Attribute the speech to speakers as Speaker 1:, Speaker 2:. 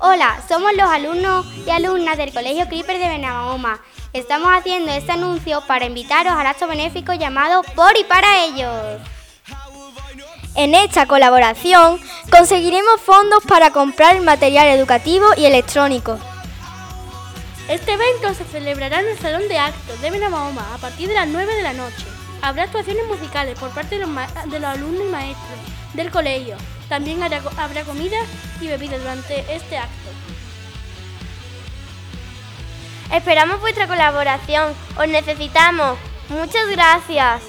Speaker 1: Hola, somos los alumnos y alumnas del Colegio Clipper de Benamahoma. Estamos haciendo este anuncio para invitaros al acto benéfico llamado Por y para ellos.
Speaker 2: En esta colaboración conseguiremos fondos para comprar material educativo y electrónico.
Speaker 3: Este evento se celebrará en el Salón de Actos de Benamahoma a partir de las 9 de la noche. Habrá actuaciones musicales por parte de los, ma- de los alumnos y maestros del colegio. También habrá, habrá comida y bebida durante este acto.
Speaker 2: Esperamos vuestra colaboración. Os necesitamos. Muchas gracias.